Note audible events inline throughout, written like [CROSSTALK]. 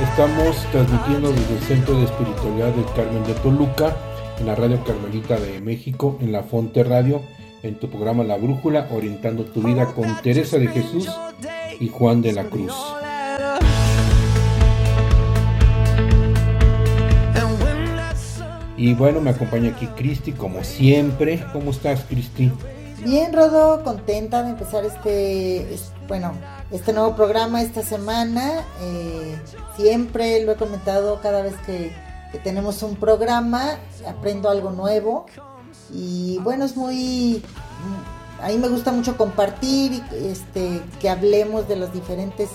Estamos transmitiendo desde el Centro de Espiritualidad del Carmen de Toluca, en la Radio Carmelita de México, en la Fonte Radio, en tu programa La Brújula, orientando tu vida con Teresa de Jesús y Juan de la Cruz. Y bueno, me acompaña aquí Cristi, como siempre. ¿Cómo estás, Cristi? Bien, Rodo, contenta de empezar este, es- bueno, este nuevo programa esta semana. Eh, siempre lo he comentado cada vez que, tenemos un programa, aprendo algo nuevo. Y bueno, es muy, mm, a mí me gusta mucho compartir, este, que hablemos de las diferentes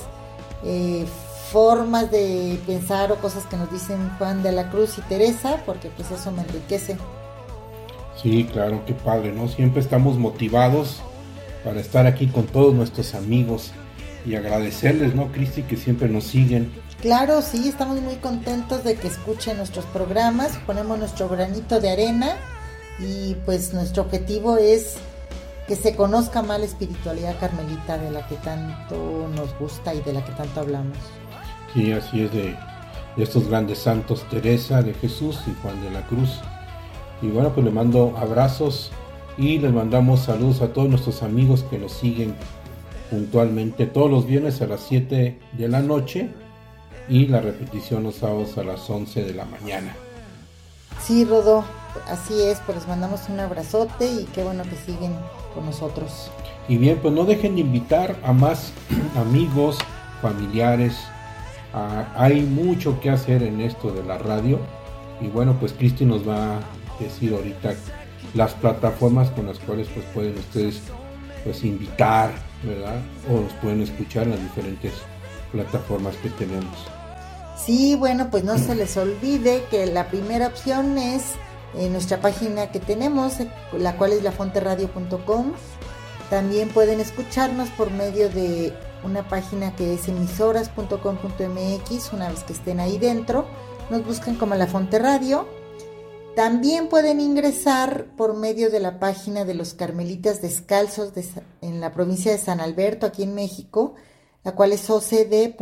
eh, formas de pensar o cosas que nos dicen Juan de la Cruz y Teresa, porque pues eso me enriquece. Sí, claro, qué padre, ¿no? Siempre estamos motivados para estar aquí con todos nuestros amigos y agradecerles, ¿no, Cristi, que siempre nos siguen. Claro, sí, estamos muy contentos de que escuchen nuestros programas, ponemos nuestro granito de arena y pues nuestro objetivo es que se conozca más la espiritualidad carmelita de la que tanto nos gusta y de la que tanto hablamos. Sí, así es de, de estos grandes santos, Teresa de Jesús y Juan de la Cruz. Y bueno, pues le mando abrazos y les mandamos saludos a todos nuestros amigos que nos siguen puntualmente todos los viernes a las 7 de la noche y la repetición los sábados a las 11 de la mañana. Sí, Rodó, así es, pues les mandamos un abrazote y qué bueno que siguen con nosotros. Y bien, pues no dejen de invitar a más [CLEARS THROAT] amigos, familiares. Ah, hay mucho que hacer en esto de la radio. Y bueno, pues Cristi nos va a decir ahorita las plataformas con las cuales pues pueden ustedes pues invitar, ¿verdad? O nos pueden escuchar en las diferentes plataformas que tenemos. Sí, bueno, pues no se les olvide que la primera opción es eh, nuestra página que tenemos, eh, la cual es lafonteradio.com. También pueden escucharnos por medio de una página que es emisoras.com.mx. Una vez que estén ahí dentro, nos buscan como La Fonte Radio. También pueden ingresar por medio de la página de los Carmelitas Descalzos en la provincia de San Alberto, aquí en México, la cual es ocd.org.mx.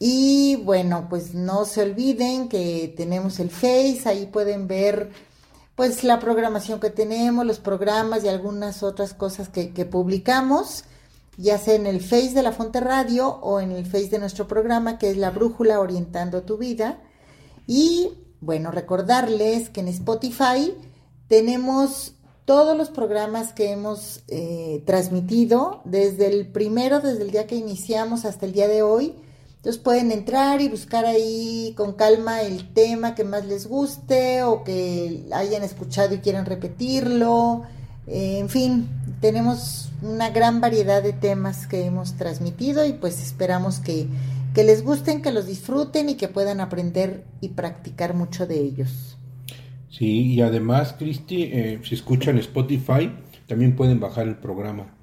Y bueno, pues no se olviden que tenemos el Face, ahí pueden ver pues la programación que tenemos, los programas y algunas otras cosas que, que publicamos, ya sea en el Face de la Fonte Radio o en el Face de nuestro programa que es La Brújula Orientando tu Vida. Y bueno, recordarles que en Spotify tenemos todos los programas que hemos eh, transmitido desde el primero, desde el día que iniciamos hasta el día de hoy. Entonces pueden entrar y buscar ahí con calma el tema que más les guste o que hayan escuchado y quieran repetirlo. Eh, en fin, tenemos una gran variedad de temas que hemos transmitido y pues esperamos que, que les gusten, que los disfruten y que puedan aprender y practicar mucho de ellos. Sí, y además, Cristi, eh, si escuchan Spotify, también pueden bajar el programa.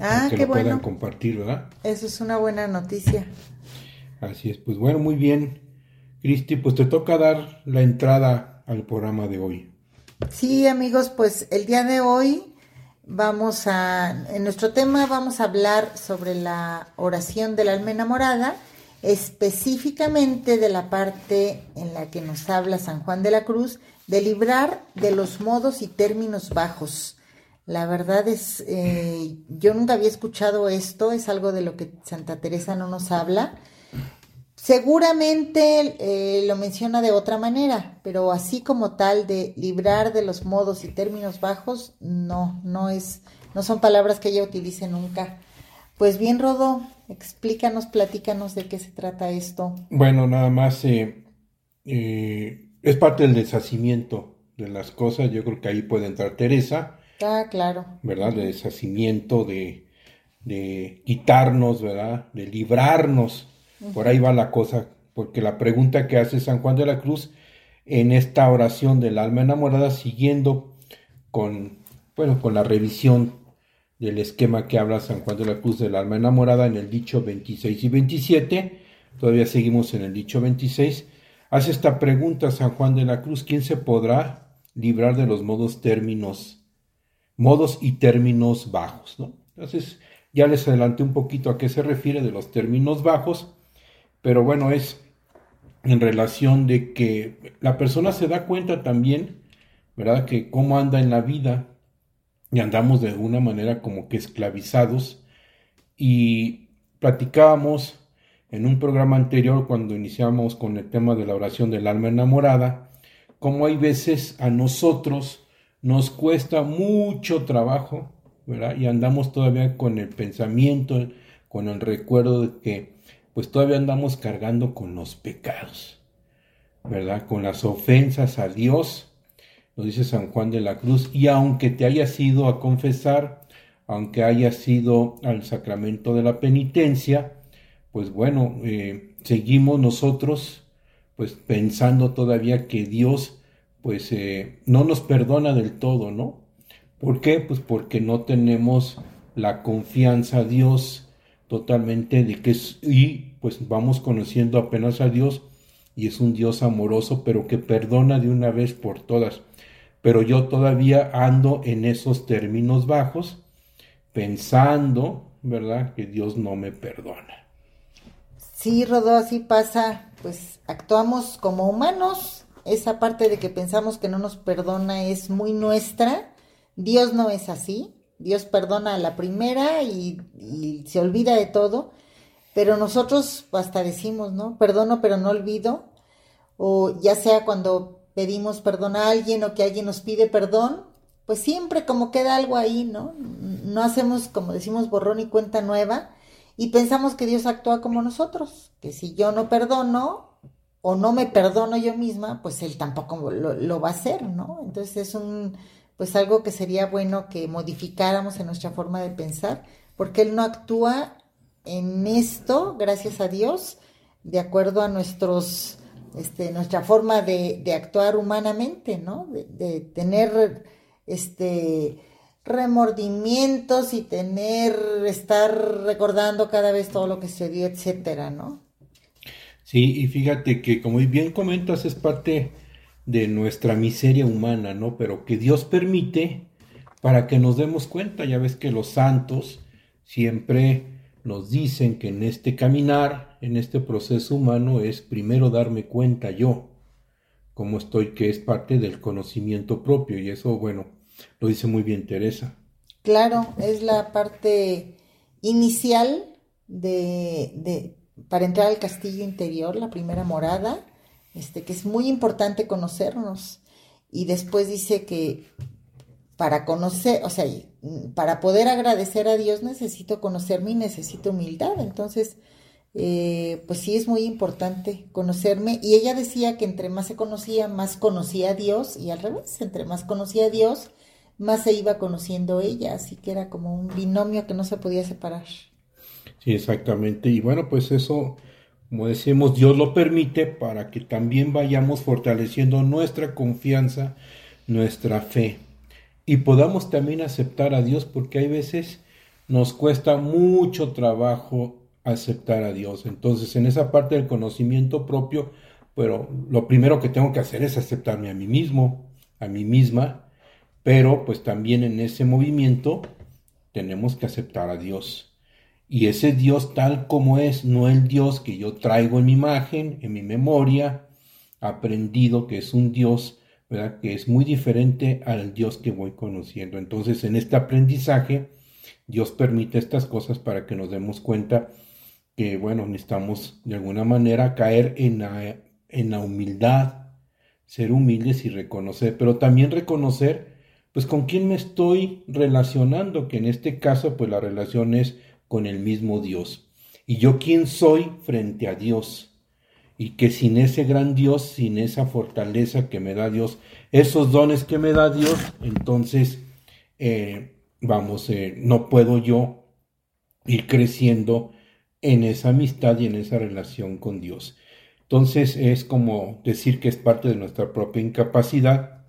Ah, que qué lo puedan compartir, ¿verdad? Eso es una buena noticia. Así es, pues bueno, muy bien. Cristi, pues te toca dar la entrada al programa de hoy. Sí, amigos, pues el día de hoy vamos a, en nuestro tema vamos a hablar sobre la oración del alma enamorada, específicamente de la parte en la que nos habla San Juan de la Cruz, de librar de los modos y términos bajos. La verdad es, eh, yo nunca había escuchado esto, es algo de lo que Santa Teresa no nos habla. Seguramente eh, lo menciona de otra manera, pero así como tal de librar de los modos y términos bajos, no, no es, no son palabras que ella utilice nunca. Pues bien, Rodo, explícanos, platícanos de qué se trata esto. Bueno, nada más eh, eh, es parte del deshacimiento de las cosas. Yo creo que ahí puede entrar Teresa, Ah, claro. ¿verdad? De deshacimiento, de, de quitarnos, ¿verdad? De librarnos Por ahí va la cosa, porque la pregunta que hace San Juan de la Cruz en esta oración del alma enamorada, siguiendo con, bueno, con la revisión del esquema que habla San Juan de la Cruz del alma enamorada en el dicho 26 y 27, todavía seguimos en el dicho 26, hace esta pregunta San Juan de la Cruz, ¿quién se podrá librar de los modos términos, modos y términos bajos? ¿no? Entonces, ya les adelanté un poquito a qué se refiere de los términos bajos, pero bueno, es en relación de que la persona se da cuenta también, ¿verdad? Que cómo anda en la vida y andamos de alguna manera como que esclavizados y platicábamos en un programa anterior cuando iniciamos con el tema de la oración del alma enamorada, como hay veces a nosotros nos cuesta mucho trabajo, ¿verdad? Y andamos todavía con el pensamiento, con el recuerdo de que pues todavía andamos cargando con los pecados, ¿verdad? Con las ofensas a Dios, lo dice San Juan de la Cruz, y aunque te hayas ido a confesar, aunque hayas ido al sacramento de la penitencia, pues bueno, eh, seguimos nosotros pues pensando todavía que Dios pues eh, no nos perdona del todo, ¿no? ¿Por qué? Pues porque no tenemos la confianza a Dios totalmente de que es, y pues vamos conociendo apenas a Dios y es un Dios amoroso, pero que perdona de una vez por todas. Pero yo todavía ando en esos términos bajos, pensando, ¿verdad?, que Dios no me perdona. Sí, Rodó, así pasa, pues actuamos como humanos, esa parte de que pensamos que no nos perdona es muy nuestra, Dios no es así, Dios perdona a la primera y, se olvida de todo, pero nosotros hasta decimos, ¿no? Perdono pero no olvido, o ya sea cuando pedimos perdón a alguien o que alguien nos pide perdón, pues siempre como queda algo ahí, ¿no? No hacemos, como decimos, borrón y cuenta nueva y pensamos que Dios actúa como nosotros, que si yo no perdono o no me perdono yo misma, pues Él tampoco lo, va a hacer, ¿no? Entonces es un pues algo que sería bueno que modificáramos en nuestra forma de pensar, porque Él no actúa en esto, gracias a Dios, de acuerdo a nuestros, este, nuestra forma de, actuar humanamente, ¿no? De, tener este remordimientos y tener, estar recordando cada vez todo lo que se dio, etcétera, ¿no? Sí, y fíjate que como bien comentas, es parte de nuestra miseria humana, ¿no? Pero que Dios permite para que nos demos cuenta. Ya ves que los santos siempre nos dicen que en este caminar, en este proceso humano, es primero darme cuenta yo, cómo estoy, que es parte del conocimiento propio. Y eso, bueno, lo dice muy bien Teresa. Claro, es la parte inicial de, de para entrar al castillo interior, la primera morada este, que es muy importante conocernos. Y después dice que para conocer, o sea, para poder agradecer a Dios necesito conocerme y necesito humildad. Entonces, eh, pues sí es muy importante conocerme. Y ella decía que entre más se conocía, más conocía a Dios y al revés, entre más conocía a Dios, más se iba conociendo ella. Así que era como un binomio que no se podía separar. Sí, exactamente. Y bueno, pues eso como decimos, Dios lo permite para que también vayamos fortaleciendo nuestra confianza, nuestra fe y podamos también aceptar a Dios porque hay veces nos cuesta mucho trabajo aceptar a Dios. Entonces, en esa parte del conocimiento propio, pero lo primero que tengo que hacer es aceptarme a mí mismo, a mí misma, pero pues también en ese movimiento tenemos que aceptar a Dios. Y ese Dios tal como es, no el Dios que yo traigo en mi imagen, en mi memoria, aprendido que es un Dios, Que es muy diferente al Dios que voy conociendo. Entonces, en este aprendizaje, Dios permite estas cosas para que nos demos cuenta que, bueno, necesitamos de alguna manera caer en la, en la humildad, ser humildes y reconocer, pero también reconocer, pues, con quién me estoy relacionando, que en este caso, pues, la relación es con el mismo Dios. Y yo quién soy frente a Dios. Y que sin ese gran Dios, sin esa fortaleza que me da Dios, esos dones que me da Dios, entonces, eh, vamos, eh, no puedo yo ir creciendo en esa amistad y en esa relación con Dios. Entonces es como decir que es parte de nuestra propia incapacidad,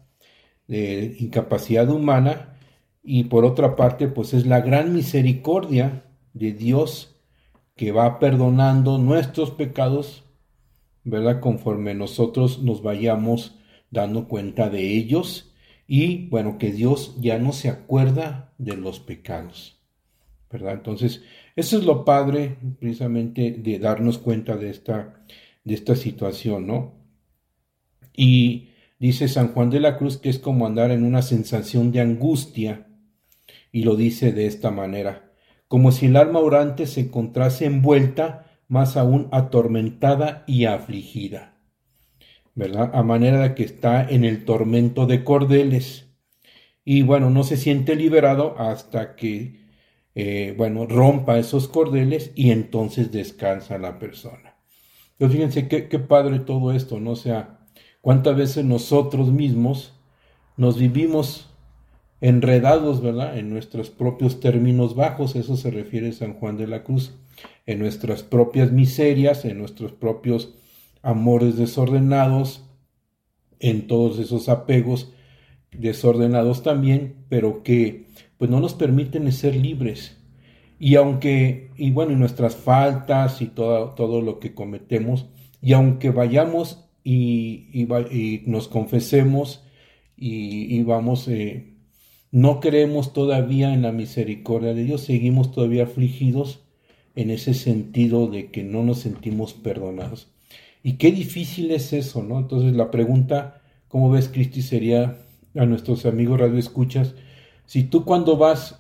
de incapacidad humana, y por otra parte, pues es la gran misericordia de Dios que va perdonando nuestros pecados, ¿verdad? Conforme nosotros nos vayamos dando cuenta de ellos y bueno, que Dios ya no se acuerda de los pecados, ¿verdad? Entonces, eso es lo padre precisamente de darnos cuenta de esta, de esta situación, ¿no? Y dice San Juan de la Cruz que es como andar en una sensación de angustia, y lo dice de esta manera, como si el alma orante se encontrase envuelta, más aún atormentada y afligida, ¿verdad? A manera de que está en el tormento de cordeles. Y bueno, no se siente liberado hasta que, eh, bueno, rompa esos cordeles y entonces descansa la persona. Pero fíjense qué, qué padre todo esto, ¿no? O sea, cuántas veces nosotros mismos nos vivimos enredados, ¿verdad? En nuestros propios términos bajos, eso se refiere San Juan de la Cruz, en nuestras propias miserias, en nuestros propios amores desordenados, en todos esos apegos desordenados también, pero que pues no nos permiten ser libres. Y aunque, y bueno, y nuestras faltas y todo, todo lo que cometemos, y aunque vayamos y, y, nos confesemos y, y vamos eh, no creemos todavía en la misericordia de Dios, seguimos todavía afligidos en ese sentido de que no nos sentimos perdonados. Y qué difícil es eso, ¿no? Entonces la pregunta, ¿cómo ves, Cristi? Sería a nuestros amigos Radio Escuchas, si tú cuando vas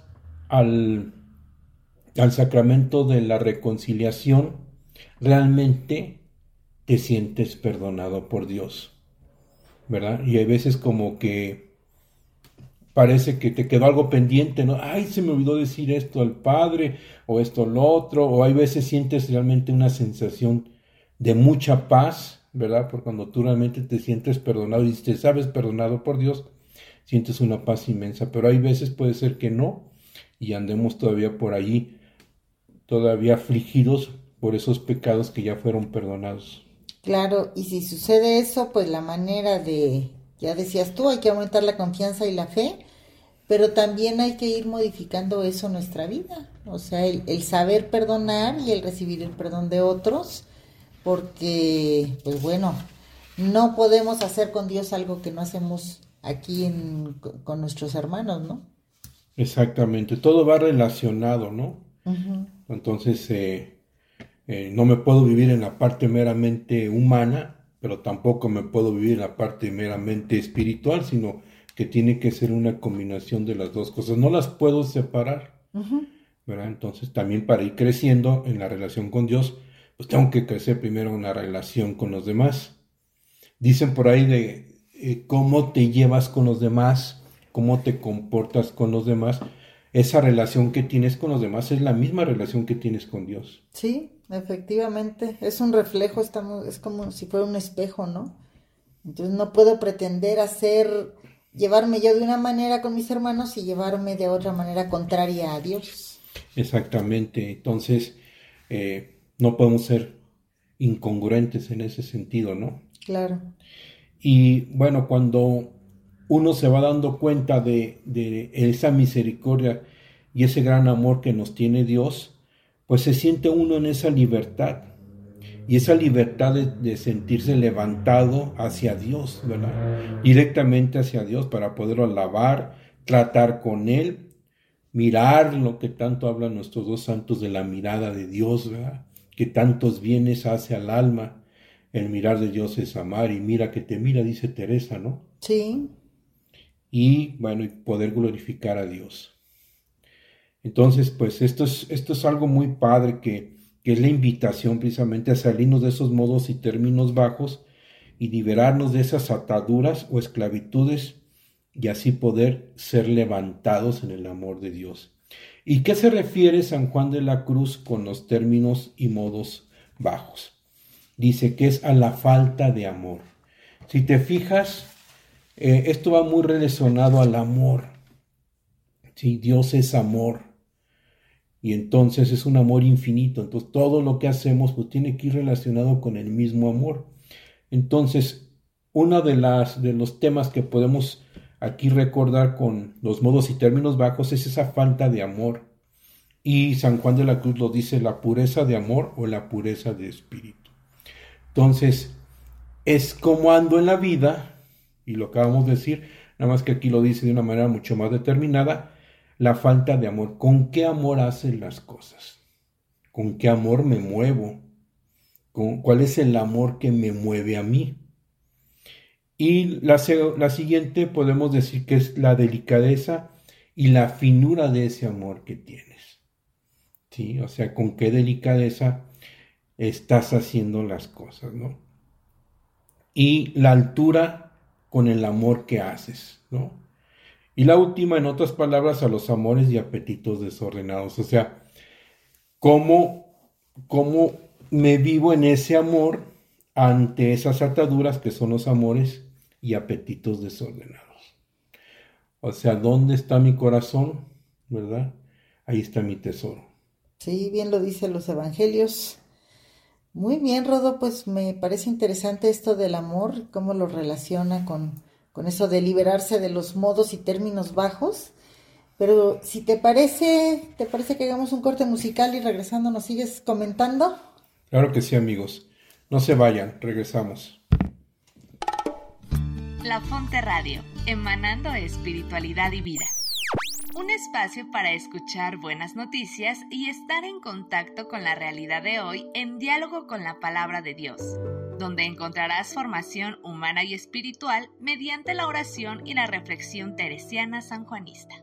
al, al sacramento de la reconciliación, realmente te sientes perdonado por Dios, ¿verdad? Y hay veces como que parece que te quedó algo pendiente, ¿no? Ay, se me olvidó decir esto al padre o esto al otro, o hay veces sientes realmente una sensación de mucha paz, ¿verdad? Porque cuando tú realmente te sientes perdonado y te sabes perdonado por Dios, sientes una paz inmensa, pero hay veces puede ser que no y andemos todavía por allí, todavía afligidos por esos pecados que ya fueron perdonados. Claro, y si sucede eso, pues la manera de ya decías tú, hay que aumentar la confianza y la fe, pero también hay que ir modificando eso en nuestra vida. O sea, el, saber perdonar y el recibir el perdón de otros, porque, pues bueno, no podemos hacer con Dios algo que no hacemos aquí con nuestros hermanos, ¿no? Exactamente, todo va relacionado, ¿no? Entonces, eh, eh, no me puedo vivir en la parte meramente humana pero tampoco me puedo vivir en la parte meramente espiritual, sino que tiene que ser una combinación de las dos cosas. No las puedo separar. ¿verdad? Entonces, también para ir creciendo en la relación con Dios, pues tengo que crecer primero en la relación con los demás. Dicen por ahí de eh, cómo te llevas con los demás, cómo te comportas con los demás. Esa relación que tienes con los demás es la misma relación que tienes con Dios. Sí, Efectivamente, es un reflejo, estamos, es como si fuera un espejo, ¿no? Entonces no puedo pretender hacer, llevarme yo de una manera con mis hermanos y llevarme de otra manera contraria a Dios. Exactamente, entonces eh, no podemos ser incongruentes en ese sentido, ¿no? Claro. Y bueno, cuando uno se va dando cuenta de, de esa misericordia y ese gran amor que nos tiene Dios, pues se siente uno en esa libertad. Y esa libertad de, sentirse levantado hacia Dios, ¿verdad? Directamente hacia Dios para poderlo alabar, tratar con Él, mirar lo que tanto hablan nuestros dos santos de la mirada de Dios, ¿verdad? Que tantos bienes hace al alma. El mirar de Dios es amar y mira que te mira, dice Teresa, ¿no? Sí. Y bueno, y poder glorificar a Dios. Entonces, pues esto es, esto es algo muy padre que, que es la invitación precisamente a salirnos de esos modos y términos bajos y liberarnos de esas ataduras o esclavitudes y así poder ser levantados en el amor de Dios. ¿Y qué se refiere San Juan de la Cruz con los términos y modos bajos? Dice que es a la falta de amor. Si te fijas, eh, esto va muy relacionado al amor. Si Dios es amor Y entonces es un amor infinito. Entonces todo lo que hacemos pues tiene que ir relacionado con el mismo amor. Entonces, uno de las de los temas que podemos aquí recordar con los modos y términos bajos es esa falta de amor. Y San Juan de la Cruz lo dice, la pureza de amor o la pureza de espíritu. Entonces, es como ando en la vida, y lo acabamos de decir, nada más que aquí lo dice de una manera mucho más determinada, la falta de amor. ¿Con qué amor hacen las cosas? ¿Con qué amor me muevo? ¿Con, ¿Cuál es el amor que me mueve a mí? Y la, la siguiente podemos decir que es la delicadeza y la finura de ese amor que tienes. ¿Sí? O sea, con qué delicadeza estás haciendo las cosas, ¿no? Y la altura con el amor que haces, ¿no? Y la última, en otras palabras, a los amores y apetitos desordenados. O sea, cómo, cómo me vivo en ese amor ante esas ataduras que son los amores y apetitos desordenados. O sea, ¿dónde está mi corazón? ¿Verdad? Ahí está mi tesoro. Sí, bien lo dicen los evangelios. Muy bien, Rodo, pues me parece interesante esto del amor, cómo lo relaciona con, con eso de liberarse de los modos y términos bajos. Pero si te parece, ¿te parece que hagamos un corte musical y regresando nos sigues comentando? Claro que sí, amigos. No se vayan, regresamos. La Fonte Radio, emanando espiritualidad y vida. Un espacio para escuchar buenas noticias y estar en contacto con la realidad de hoy en diálogo con la palabra de Dios, donde encontrarás formación humana y espiritual mediante la oración y la reflexión teresiana sanjuanista.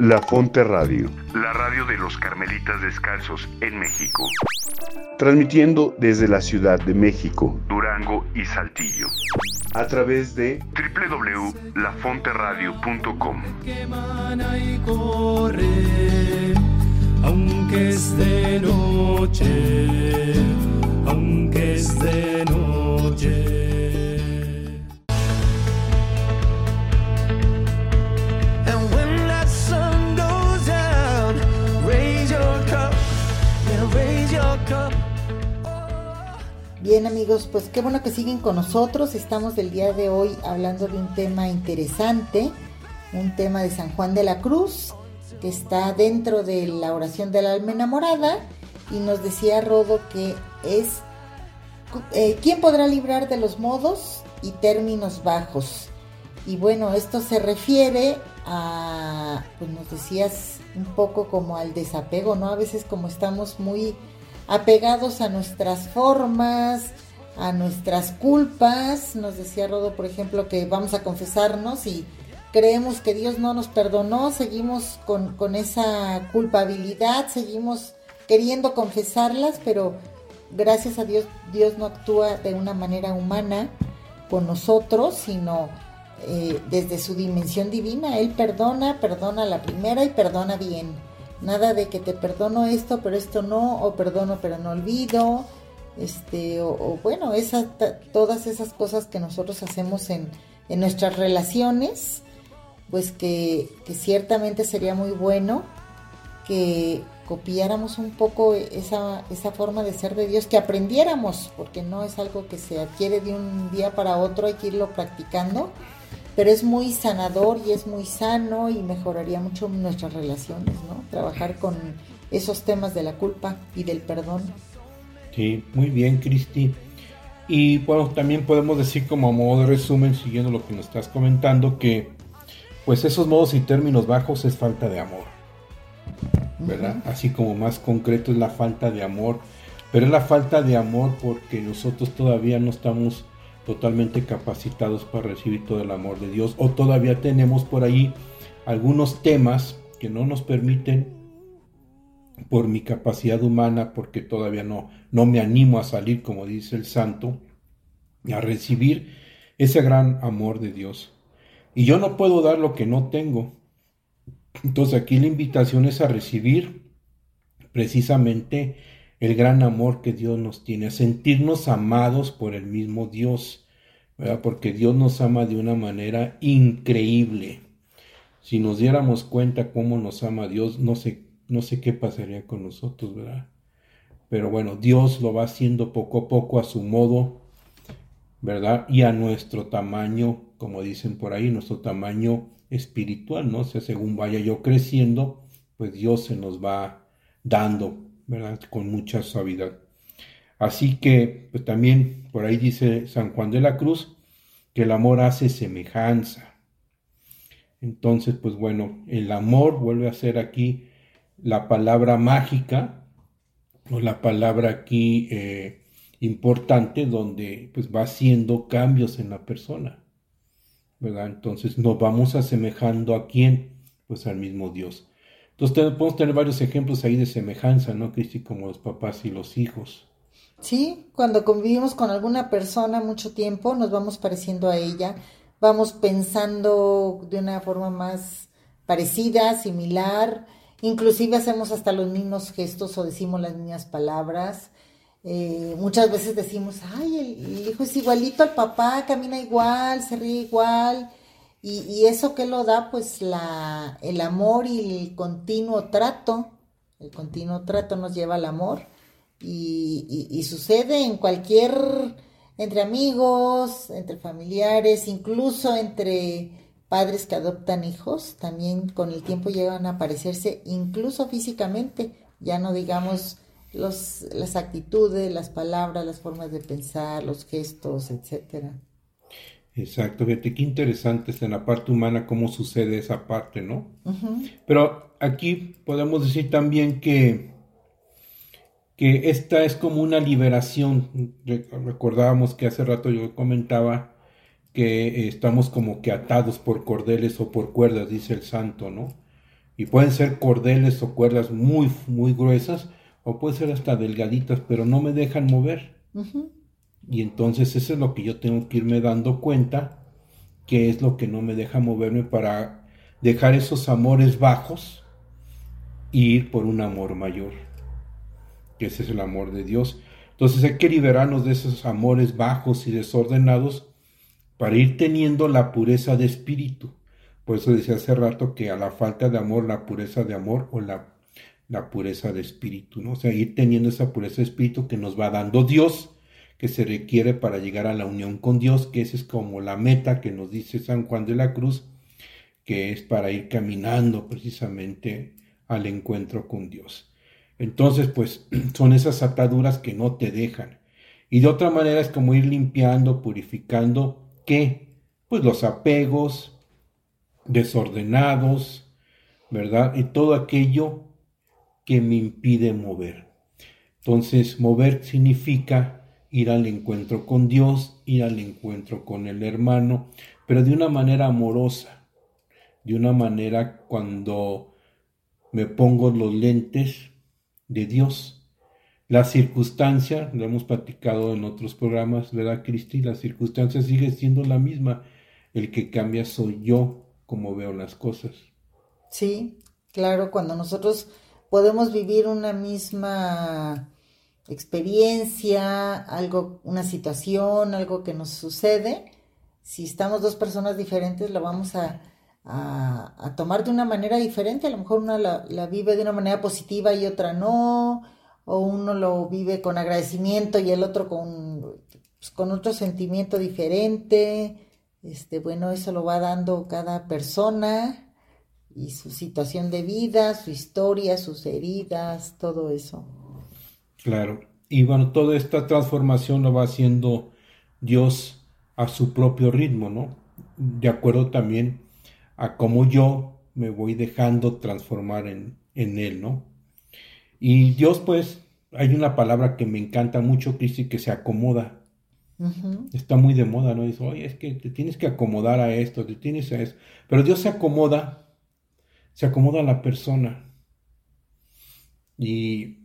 La Fonte Radio, la radio de los Carmelitas Descalzos en México. Transmitiendo desde la Ciudad de México, Durango y Saltillo. A través de www.lafonteradio.com. que emana y corre, aunque es de noche, aunque es de noche. Bien amigos, pues qué bueno que siguen con nosotros. Estamos del día de hoy hablando de un tema interesante, un tema de San Juan de la Cruz, que está dentro de la oración del alma enamorada. Y nos decía Rodo que es, eh, ¿quién podrá librar de los modos y términos bajos? Y bueno, esto se refiere a, pues nos decías un poco como al desapego, ¿no? A veces como estamos muy apegados a nuestras formas, a nuestras culpas. Nos decía Rodo, por ejemplo, que vamos a confesarnos y creemos que Dios no nos perdonó, seguimos con, esa culpabilidad, seguimos queriendo confesarlas, pero gracias a Dios, Dios no actúa de una manera humana con nosotros, sino eh, desde su dimensión divina. Él perdona, perdona la primera y perdona bien. Nada de que te perdono esto, pero esto no, o perdono pero no olvido. Este, o, bueno, esa, todas esas cosas que nosotros hacemos en, en nuestras relaciones, pues que, que ciertamente sería muy bueno que copiáramos un poco esa, esa forma de ser de Dios, que aprendiéramos, porque no es algo que se adquiere de un día para otro, hay que irlo practicando, pero es muy sanador y es muy sano y mejoraría mucho nuestras relaciones, ¿no? Trabajar con esos temas de la culpa y del perdón. Sí, muy bien, Cristi. Y bueno, también podemos decir como a modo de resumen, siguiendo lo que nos estás comentando, que pues esos modos y términos bajos es falta de amor. ¿Verdad? Así como más concreto es la falta de amor. Pero es la falta de amor porque nosotros todavía no estamos totalmente capacitados para recibir todo el amor de Dios o todavía tenemos por ahí algunos temas que no nos permiten por mi capacidad humana, porque todavía no, no me animo a salir, como dice el santo, a recibir ese gran amor de Dios. Y yo no puedo dar lo que no tengo. Entonces aquí la invitación es a recibir precisamente el gran amor que Dios nos tiene, a sentirnos amados por el mismo Dios, porque Dios nos ama de una manera increíble. Si nos diéramos cuenta cómo nos ama Dios, no sé, no sé qué pasaría con nosotros, ¿verdad? Pero bueno, Dios lo va haciendo poco a poco a su modo, ¿verdad? Y a nuestro tamaño, como dicen por ahí, nuestro tamaño espiritual, ¿no? O sea, según vaya yo creciendo, pues Dios se nos va dando, Con mucha suavidad. Así que, pues también por ahí dice San Juan de la Cruz que el amor hace semejanza. Entonces, pues bueno, el amor vuelve a ser aquí la palabra mágica o la palabra aquí eh, importante donde pues va haciendo cambios en la persona. Entonces nos vamos asemejando a quién? Pues al mismo Dios. Entonces podemos tener varios ejemplos ahí de semejanza, ¿no, Cristi? Como los papás y los hijos. Sí, cuando convivimos con alguna persona mucho tiempo, nos vamos pareciendo a ella, vamos pensando de una forma más parecida, similar, inclusive hacemos hasta los mismos gestos o decimos las mismas palabras. Eh, muchas veces decimos, ay, el, hijo es igualito al papá, camina igual, se ríe igual. Y, eso que lo da, pues la, el amor y el continuo trato. El continuo trato nos lleva al amor. Y, y, sucede en cualquier, entre amigos, entre familiares, incluso entre padres que adoptan hijos, también con el tiempo llegan a parecerse, incluso físicamente, ya no digamos los, las actitudes, las palabras, las formas de pensar, los gestos, etcétera. Exacto, fíjate qué interesante es en la parte humana cómo sucede esa parte, ¿no? Pero aquí podemos decir también que, que esta es como una liberación. Recordábamos que hace rato yo comentaba que estamos como que atados por cordeles o por cuerdas, dice el santo, ¿no? Y pueden ser cordeles o cuerdas muy, muy gruesas, o puede ser hasta delgaditas, pero no me dejan mover. Y entonces eso es lo que yo tengo que irme dando cuenta, que es lo que no me deja moverme para dejar esos amores bajos e ir por un amor mayor, que ese es el amor de Dios. Entonces hay que liberarnos de esos amores bajos y desordenados para ir teniendo la pureza de espíritu. Por eso decía hace rato que a la falta de amor, la pureza de amor o la la pureza de espíritu, ¿no? O sea, ir teniendo esa pureza de espíritu que nos va dando Dios, que se requiere para llegar a la unión con Dios, que esa es como la meta que nos dice San Juan de la Cruz, que es para ir caminando precisamente al encuentro con Dios. Entonces, pues [CLEARS THROAT] son esas ataduras que no te dejan. Y de otra manera es como ir limpiando, purificando, ¿qué? Pues los apegos desordenados, ¿verdad? Y todo aquello que me impide mover. Entonces, mover significa ir al encuentro con Dios, ir al encuentro con el hermano, pero de una manera amorosa, de una manera cuando me pongo los lentes de Dios. La circunstancia, lo hemos platicado en otros programas, ¿verdad, Cristi? La circunstancia sigue siendo la misma. El que cambia soy yo, como veo las cosas. Sí, claro, cuando nosotros podemos vivir una misma experiencia, algo, una situación, algo que nos sucede, si estamos dos personas diferentes, lo vamos a, tomar de una manera diferente. A lo mejor una la, vive de una manera positiva y otra no, o uno lo vive con agradecimiento y el otro con, pues, con otro sentimiento diferente. Este, bueno, eso lo va dando cada persona y su situación de vida, su historia, sus heridas, todo eso. Claro. Y bueno, toda esta transformación lo va haciendo Dios a su propio ritmo, ¿no? De acuerdo también a cómo yo me voy dejando transformar en, en Él, ¿no? Y Dios, pues, hay una palabra que me encanta mucho, Cristi, que se acomoda. Está muy de moda, ¿no? Dice, oye, es que te tienes que acomodar a esto, te tienes a eso. Pero Dios se acomoda, se acomoda a la persona. Y,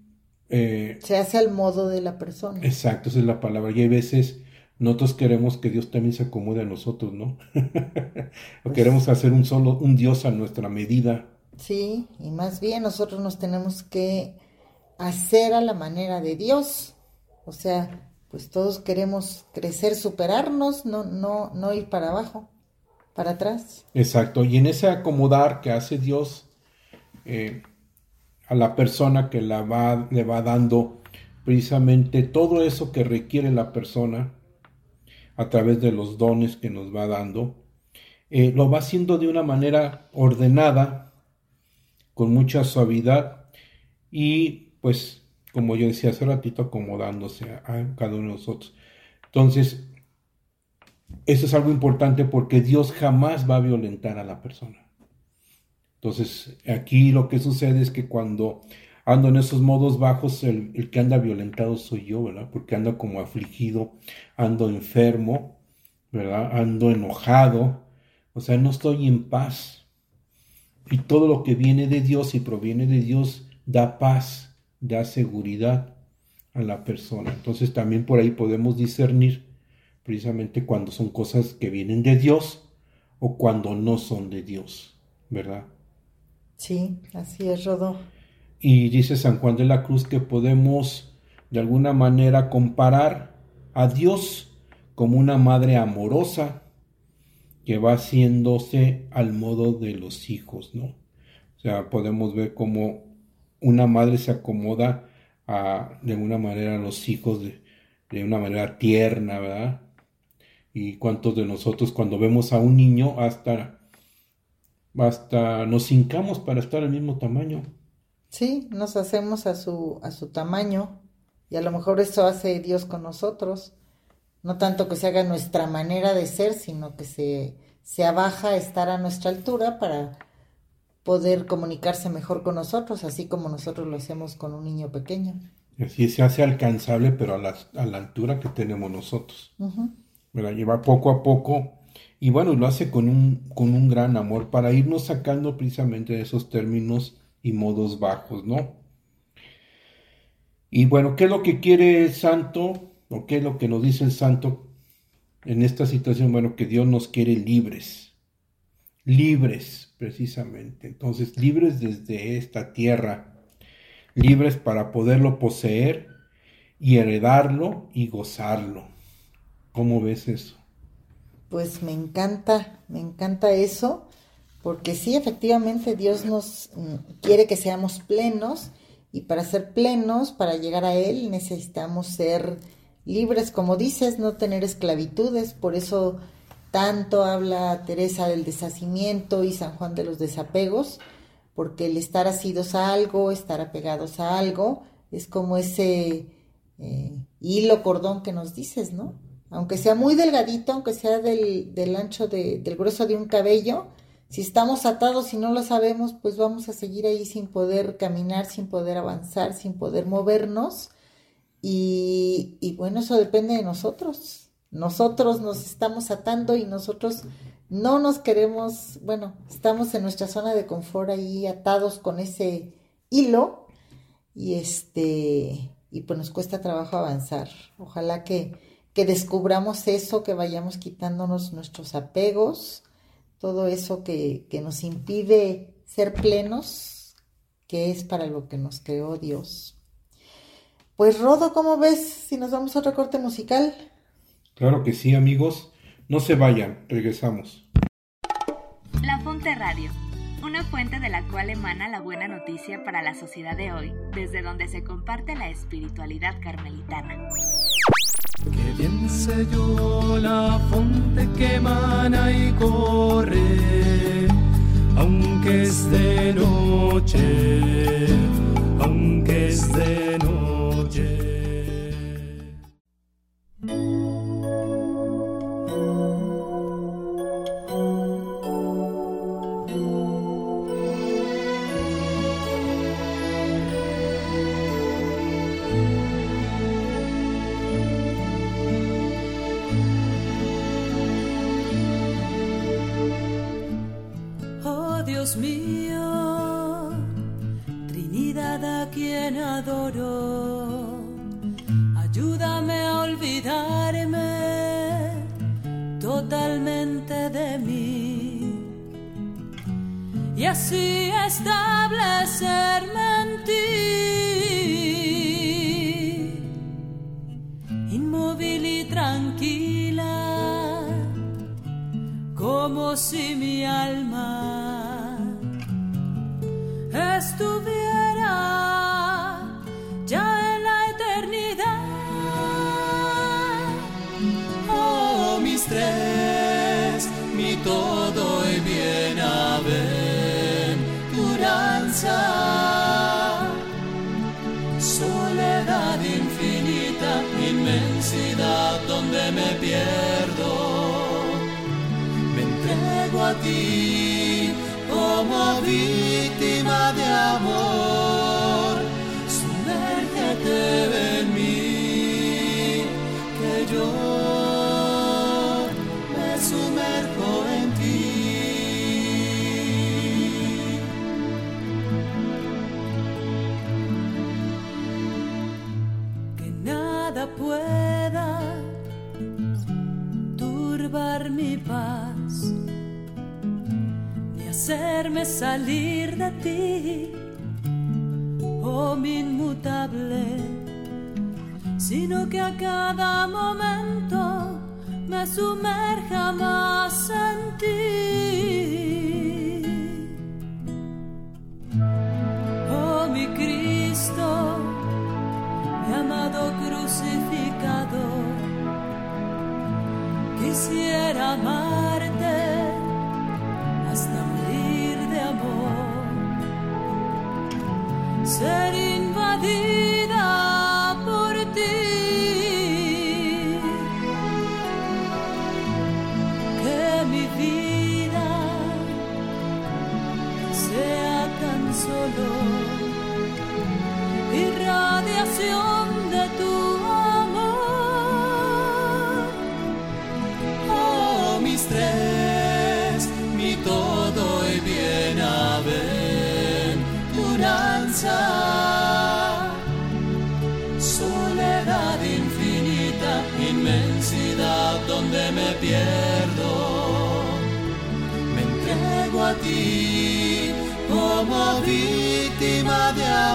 eh, Se hace al modo de la persona. exacto, esa es la palabra. Y hay veces nosotros queremos que Dios también se acomode a nosotros, ¿no? [LAUGHS] o queremos hacer un solo, un Dios a nuestra medida. Sí, y más bien nosotros nos tenemos que hacer a la manera de Dios. O sea, pues todos queremos crecer, superarnos, no, no, no ir para abajo, para atrás. Exacto, y en ese acomodar que hace Dios eh, a la persona que la va, le va dando precisamente todo eso que requiere la persona a través de los dones que nos va dando, eh, lo va haciendo de una manera ordenada, con mucha suavidad y pues como yo decía hace ratito, acomodándose a, a cada uno de nosotros. Entonces, eso es algo importante porque Dios jamás va a violentar a la persona. Entonces, aquí lo que sucede es que cuando ando en esos modos bajos, el, que anda violentado soy yo, ¿verdad? Porque ando como afligido, ando enfermo, ¿verdad? Ando enojado, o sea, no estoy en paz. Y todo lo que viene de Dios y proviene de Dios da paz, da seguridad a la persona. Entonces también por ahí podemos discernir precisamente cuando son cosas que vienen de Dios o cuando no son de Dios, ¿verdad? Sí, así es, Rodo. Y dice San Juan de la Cruz que podemos de alguna manera comparar a Dios como una madre amorosa que va haciéndose al modo de los hijos, ¿no? O sea, podemos ver cómo una madre se acomoda a, de una manera a los hijos de, de una manera tierna, ¿verdad? Y cuántos de nosotros cuando vemos a un niño hasta, hasta nos hincamos para estar al mismo tamaño. Sí, nos hacemos a su, a su tamaño y a lo mejor eso hace Dios con nosotros. No tanto que se haga nuestra manera de ser, sino que se, se abaja a estar a nuestra altura para poder comunicarse mejor con nosotros, así como nosotros lo hacemos con un niño pequeño. Así se hace alcanzable, pero a la, a la altura que tenemos nosotros. ¿verdad? Lleva poco a poco y bueno, lo hace con un, con un gran amor para irnos sacando precisamente de esos términos y modos bajos, ¿no? Y bueno, ¿qué es lo que quiere el santo? ¿O qué es lo que nos dice el santo en esta situación? Bueno, que Dios nos quiere libres, libres precisamente. Entonces, libres desde esta tierra, libres para poderlo poseer y heredarlo y gozarlo. ¿Cómo ves eso? Pues me encanta, me encanta eso, porque sí, efectivamente Dios nos mm, quiere que seamos plenos y para ser plenos, para llegar a Él, necesitamos ser libres, como dices, no tener esclavitudes, por eso tanto habla Teresa del deshacimiento y San Juan de los desapegos, porque el estar asidos a algo, estar apegados a algo, es como ese eh, hilo cordón que nos dices, ¿no? Aunque sea muy delgadito, aunque sea del, del ancho de- del grueso de un cabello, si estamos atados y no lo sabemos, pues vamos a seguir ahí sin poder caminar, sin poder avanzar, sin poder movernos. Y, y bueno, eso depende de nosotros. Nosotros nos estamos atando y nosotros no nos queremos, bueno, estamos en nuestra zona de confort ahí atados con ese hilo y este, y pues nos cuesta trabajo avanzar. Ojalá que, que descubramos eso, que vayamos quitándonos nuestros apegos, todo eso que, que nos impide ser plenos, que es para lo que nos creó Dios. Pues Rodo, ¿cómo ves si nos vamos a otro corte musical? Claro que sí, amigos. No se vayan, regresamos. La Fonte Radio, una fuente de la cual emana la buena noticia para la sociedad de hoy, desde donde se comparte la espiritualidad carmelitana. Que bien sé yo la fuente que emana y corre, aunque es de noche, aunque es de noche. sino que a cada momento me sumerja más en ti. Oh mi Cristo, mi amado crucificado, quisiera amarte hasta morir de amor. Sería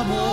amor.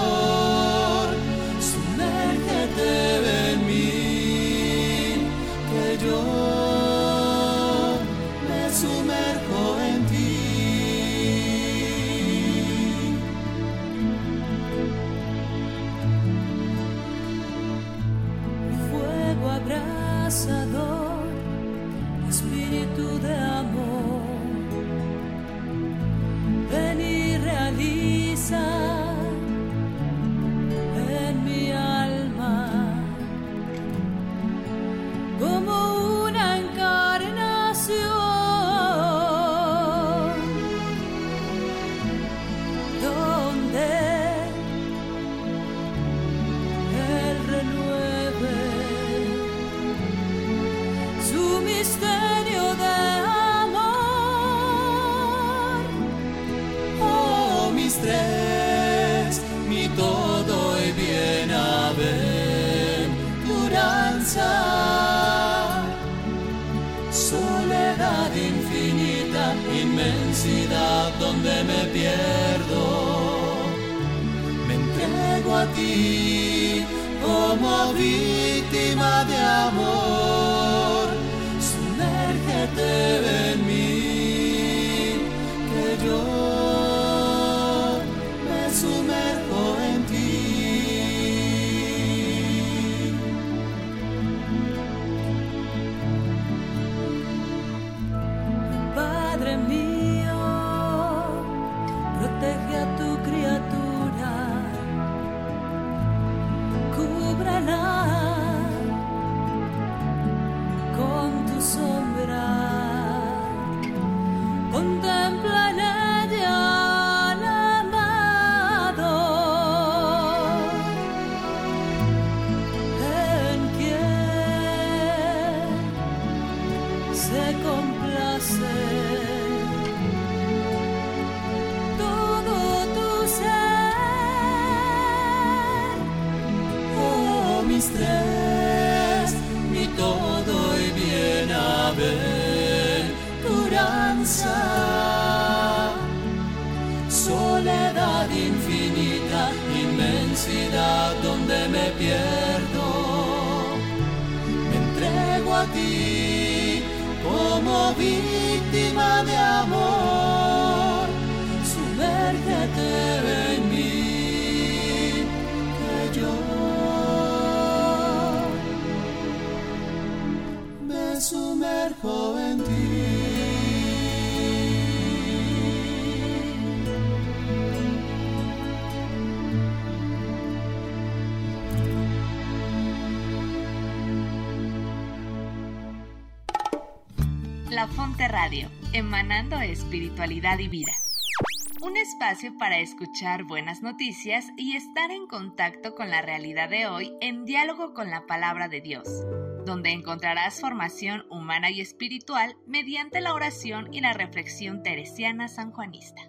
strength. Espiritualidad y vida. Un espacio para escuchar buenas noticias y estar en contacto con la realidad de hoy en diálogo con la palabra de Dios, donde encontrarás formación humana y espiritual mediante la oración y la reflexión teresiana sanjuanista.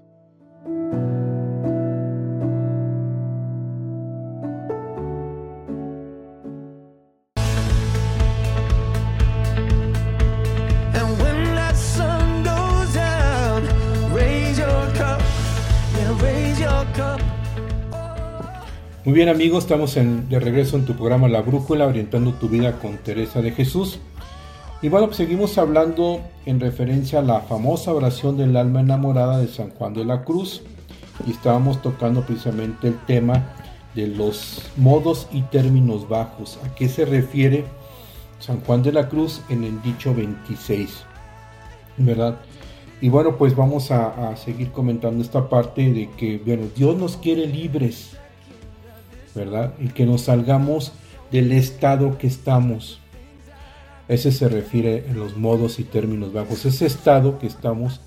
Muy bien amigos, estamos en- de regreso en tu programa La Brújula, orientando tu vida con Teresa de Jesús. Y bueno, pues seguimos hablando en referencia a la famosa oración del alma enamorada de San Juan de la Cruz. Y estábamos tocando precisamente el tema de los modos y términos bajos. ¿A qué se refiere San Juan de la Cruz en el dicho 26? ¿Verdad? Y bueno, pues vamos a, a seguir comentando esta parte de que, bueno, Dios nos quiere libres. ¿Verdad? Y que nos salgamos del estado que estamos. Ese se refiere en los modos y términos bajos. Ese estado que estamos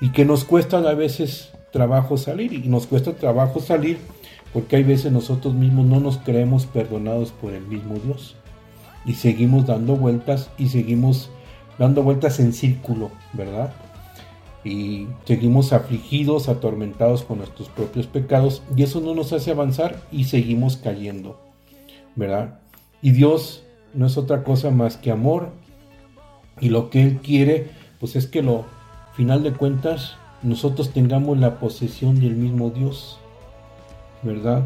y que nos cuesta a veces trabajo salir. Y nos cuesta trabajo salir porque hay veces nosotros mismos no nos creemos perdonados por el mismo Dios. Y seguimos dando vueltas y seguimos dando vueltas en círculo, ¿verdad? Y seguimos afligidos, atormentados con nuestros propios pecados y eso no nos hace avanzar y seguimos cayendo, ¿verdad? Y Dios no es otra cosa más que amor y lo que Él quiere pues es que lo final de cuentas nosotros tengamos la posesión del mismo Dios, ¿verdad?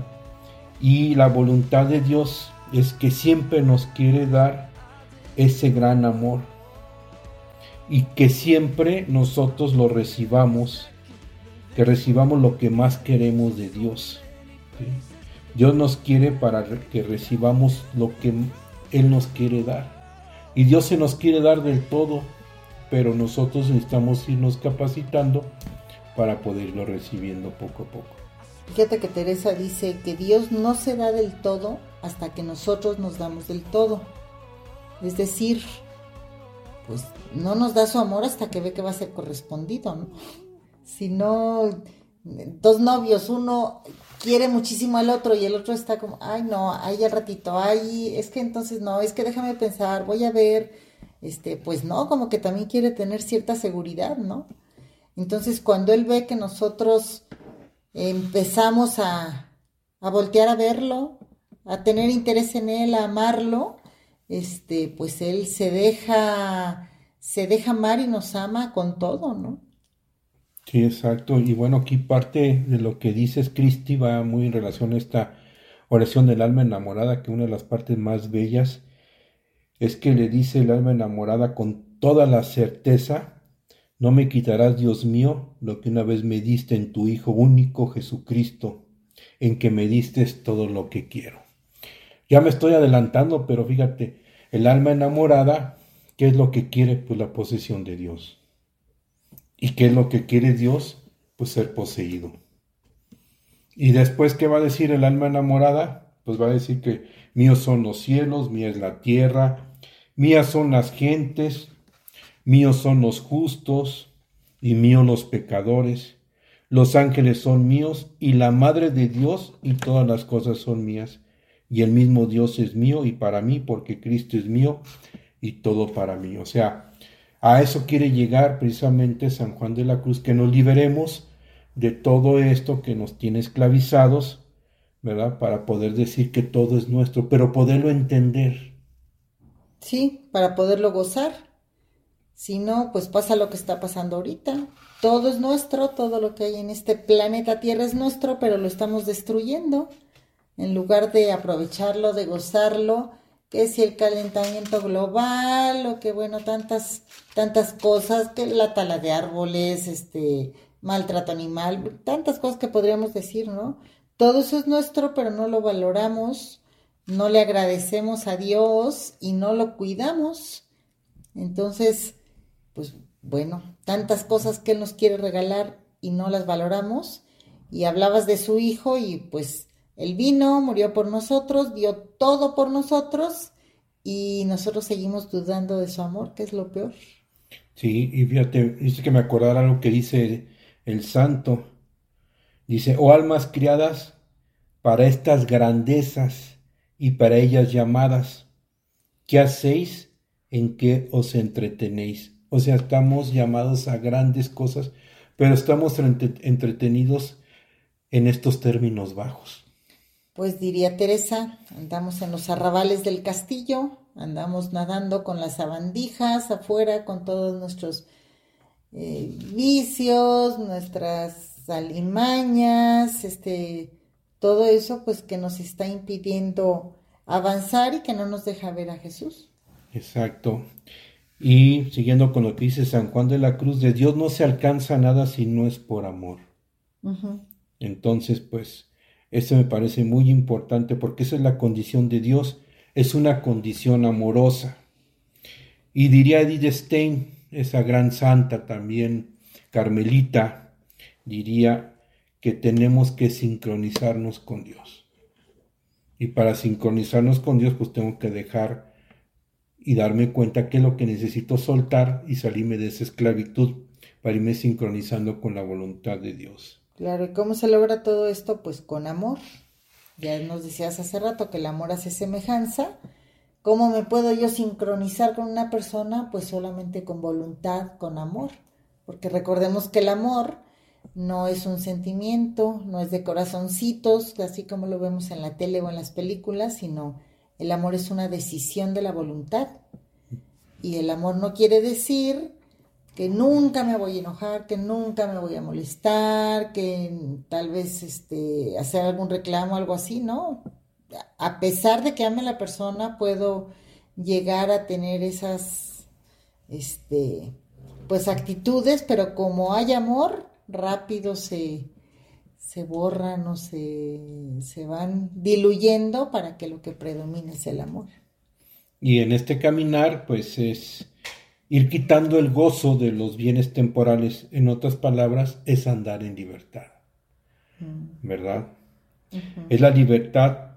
Y la voluntad de Dios es que siempre nos quiere dar ese gran amor y que siempre nosotros lo recibamos, que recibamos lo que más queremos de Dios. Dios nos quiere para que recibamos lo que Él nos quiere dar. Y Dios se nos quiere dar del todo, pero nosotros necesitamos irnos capacitando para poderlo recibiendo poco a poco. Fíjate que Teresa dice que Dios no se da del todo hasta que nosotros nos damos del todo. Es decir, pues no nos da su amor hasta que ve que va a ser correspondido, ¿no? Si no, dos novios, uno quiere muchísimo al otro y el otro está como, ay no, ay al ratito, ay, es que entonces no, es que déjame pensar, voy a ver, este, pues no, como que también quiere tener cierta seguridad, ¿no? Entonces cuando él ve que nosotros empezamos a, a voltear a verlo, a tener interés en él, a amarlo, este, pues él se deja, se deja amar y nos ama con todo, ¿no? Sí, exacto. Y bueno, aquí parte de lo que dices, Cristi, va muy en relación a esta oración del alma enamorada, que una de las partes más bellas es que le dice el alma enamorada con toda la certeza, no me quitarás, Dios mío, lo que una vez me diste en tu Hijo único Jesucristo, en que me diste todo lo que quiero. Ya me estoy adelantando, pero fíjate, el alma enamorada, ¿qué es lo que quiere? Pues la posesión de Dios. ¿Y qué es lo que quiere Dios? Pues ser poseído. Y después, ¿qué va a decir el alma enamorada? Pues va a decir que míos son los cielos, mía es la tierra, mías son las gentes, míos son los justos y míos los pecadores. Los ángeles son míos y la madre de Dios y todas las cosas son mías. Y el mismo Dios es mío y para mí porque Cristo es mío y todo para mí. O sea, a eso quiere llegar precisamente San Juan de la Cruz, que nos liberemos de todo esto que nos tiene esclavizados, ¿verdad? Para poder decir que todo es nuestro, pero poderlo entender. Sí, para poderlo gozar. Si no, pues pasa lo que está pasando ahorita. Todo es nuestro, todo lo que hay en este planeta Tierra es nuestro, pero lo estamos destruyendo. En lugar de aprovecharlo, de gozarlo, que si el calentamiento global o que bueno, tantas, tantas cosas, que la tala de árboles, este, maltrato animal, tantas cosas que podríamos decir, ¿no? Todo eso es nuestro, pero no lo valoramos, no le agradecemos a Dios y no lo cuidamos. Entonces, pues bueno, tantas cosas que Él nos quiere regalar y no las valoramos. Y hablabas de su hijo y pues Él vino, murió por nosotros, dio todo por nosotros y nosotros seguimos dudando de su amor, que es lo peor. Sí, y fíjate, dice que me acordara lo que dice el santo. Dice, oh almas criadas para estas grandezas y para ellas llamadas, ¿qué hacéis en qué os entretenéis? O sea, estamos llamados a grandes cosas, pero estamos entre- entretenidos en estos términos bajos. Pues diría Teresa, andamos en los arrabales del castillo, andamos nadando con las sabandijas afuera, con todos nuestros eh, vicios, nuestras alimañas, este, todo eso pues que nos está impidiendo avanzar y que no nos deja ver a Jesús. Exacto. Y siguiendo con lo que dice San Juan de la Cruz, de Dios no se alcanza nada si no es por amor. Entonces, pues, eso me parece muy importante porque esa es la condición de Dios, es una condición amorosa. Y diría Edith Stein, esa gran santa también, carmelita, diría que tenemos que sincronizarnos con Dios. Y para sincronizarnos con Dios, pues tengo que dejar y darme cuenta que es lo que necesito soltar y salirme de esa esclavitud para irme sincronizando con la voluntad de Dios. Claro, ¿y cómo se logra todo esto? Pues con amor. Ya nos decías hace rato que el amor hace semejanza. ¿Cómo me puedo yo sincronizar con una persona? Pues solamente con voluntad, con amor. Porque recordemos que el amor no es un sentimiento, no es de corazoncitos, así como lo vemos en la tele o en las películas, sino el amor es una decisión de la voluntad. Y el amor no quiere decir que nunca me voy a enojar, que nunca me voy a molestar, que tal vez este, hacer algún reclamo, algo así, ¿no? A pesar de que ame a la persona, puedo llegar a tener esas, este, pues actitudes, pero como hay amor, rápido se, se borran o se, se van diluyendo para que lo que predomine es el amor. Y en este caminar, pues es ir quitando el gozo de los bienes temporales. En otras palabras, es andar en libertad. ¿Verdad? Es la libertad.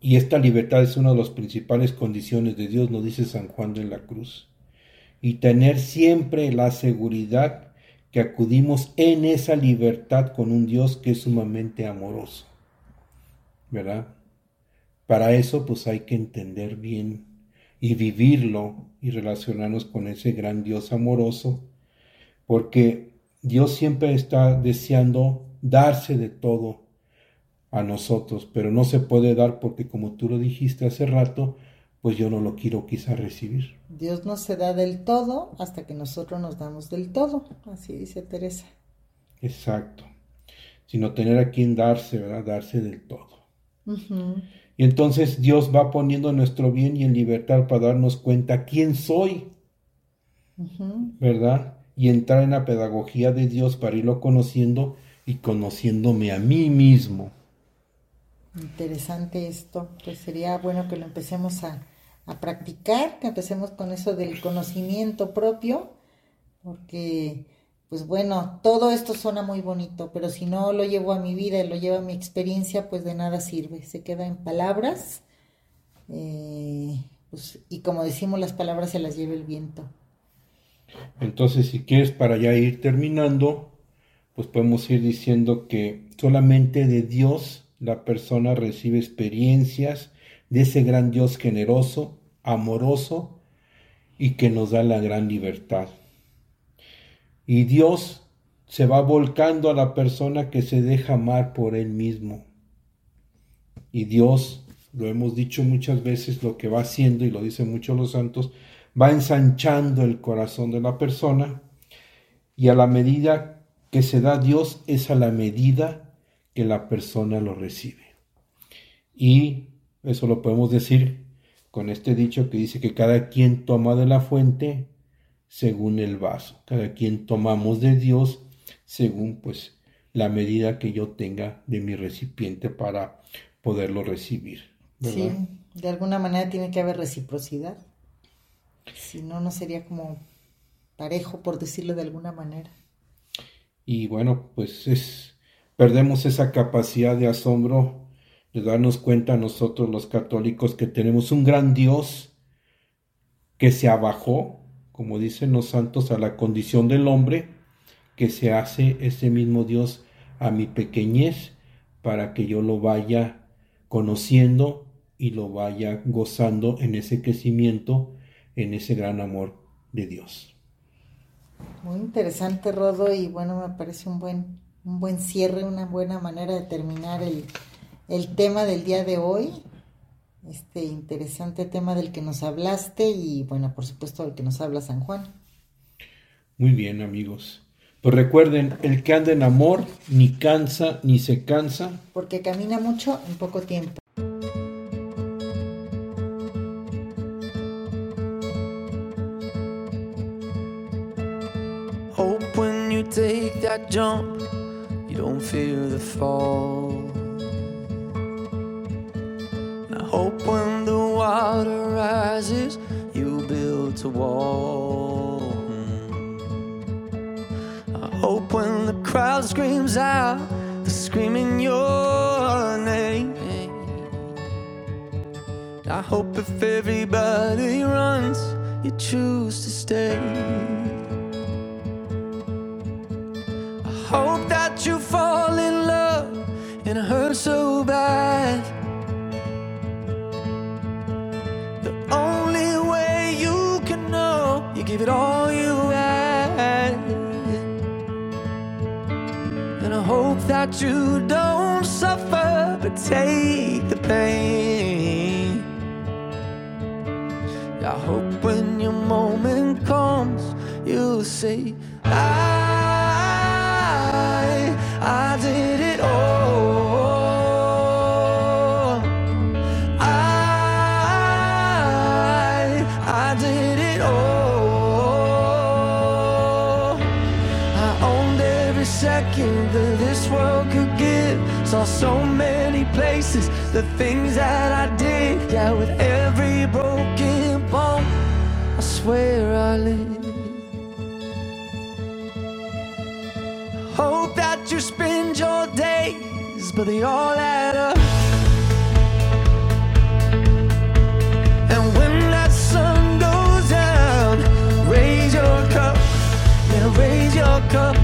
Y esta libertad es una de las principales condiciones de Dios, nos dice San Juan de la Cruz. Y tener siempre la seguridad que acudimos en esa libertad con un Dios que es sumamente amoroso. ¿Verdad? Para eso pues hay que entender bien y vivirlo y relacionarnos con ese gran Dios amoroso, porque Dios siempre está deseando darse de todo a nosotros, pero no se puede dar porque como tú lo dijiste hace rato, pues yo no lo quiero quizá recibir. Dios no se da del todo hasta que nosotros nos damos del todo, así dice Teresa. Exacto. Sino tener a quien darse, ¿verdad? Darse del todo. Y entonces Dios va poniendo nuestro bien y en libertad para darnos cuenta quién soy. ¿verdad? Y entrar en la pedagogía de Dios para irlo conociendo y conociéndome a mí mismo. Interesante esto, pues sería bueno que lo empecemos a, a practicar, que empecemos con eso del conocimiento propio, porque, pues bueno, todo esto suena muy bonito, pero si no lo llevo a mi vida y lo llevo a mi experiencia, pues de nada sirve, se queda en palabras, eh, pues, y como decimos, las palabras se las lleva el viento. Entonces, si quieres, para ya ir terminando, pues podemos ir diciendo que solamente de Dios la persona recibe experiencias de ese gran Dios generoso, amoroso y que nos da la gran libertad. Y Dios se va volcando a la persona que se deja amar por Él mismo. Y Dios, lo hemos dicho muchas veces, lo que va haciendo, y lo dicen muchos los santos, va ensanchando el corazón de la persona y a la medida que se da Dios es a la medida que la persona lo recibe. Y eso lo podemos decir con este dicho que dice que cada quien toma de la fuente según el vaso, cada quien tomamos de Dios según pues la medida que yo tenga de mi recipiente para poderlo recibir. Sí, de alguna manera tiene que haber reciprocidad. Si no, no sería como parejo, por decirlo de alguna manera. Y bueno, pues es, perdemos esa capacidad de asombro de darnos cuenta nosotros los católicos que tenemos un gran Dios que se abajó, como dicen los santos, a la condición del hombre, que se hace ese mismo Dios a mi pequeñez para que yo lo vaya conociendo y lo vaya gozando en ese crecimiento, en ese gran amor de Dios. Muy interesante, Rodo, y bueno, me parece un buen, un buen cierre, una buena manera de terminar el, el tema del día de hoy. Este interesante tema del que nos hablaste y bueno, por supuesto del que nos habla San Juan. Muy bien, amigos. Pues recuerden, el que anda en amor ni cansa ni se cansa. Porque camina mucho en poco tiempo. Hope when you take that jump, you don't fear the fall. Hope when the water rises, you build a wall. I hope when the crowd screams out, they're screaming your name. I hope if everybody runs, you choose to stay. I hope that you fall in love and it hurts so bad. Give it all you had. And I hope that you don't suffer, but take the pain. I hope when your moment comes, you'll say, I, Saw so many places, the things that I did. Yeah, with every broken bone, I swear I live. Hope that you spend your days, but they all add up. And when that sun goes down, raise your cup, yeah, raise your cup.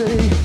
Say,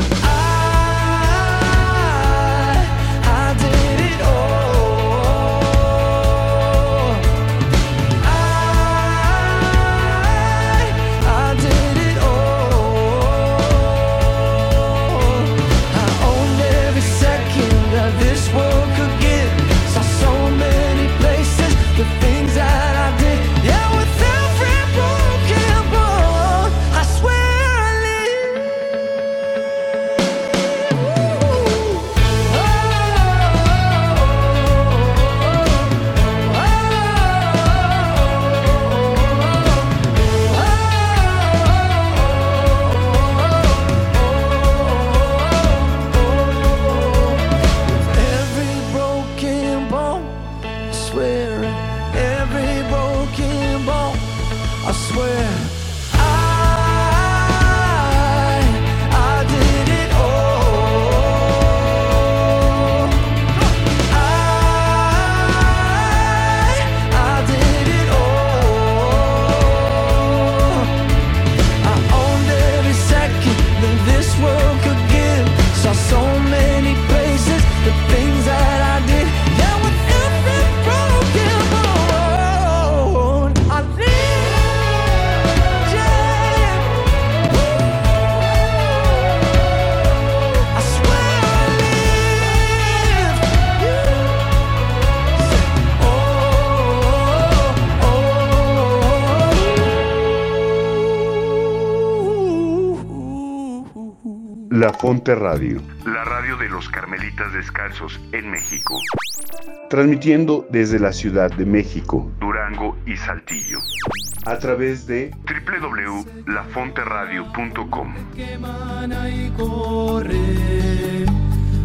La Fonte Radio, la radio de los Carmelitas Descalzos en México. Transmitiendo desde la Ciudad de México, Durango y Saltillo. A través de www.lafonteradio.com.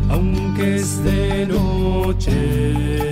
aunque es de noche.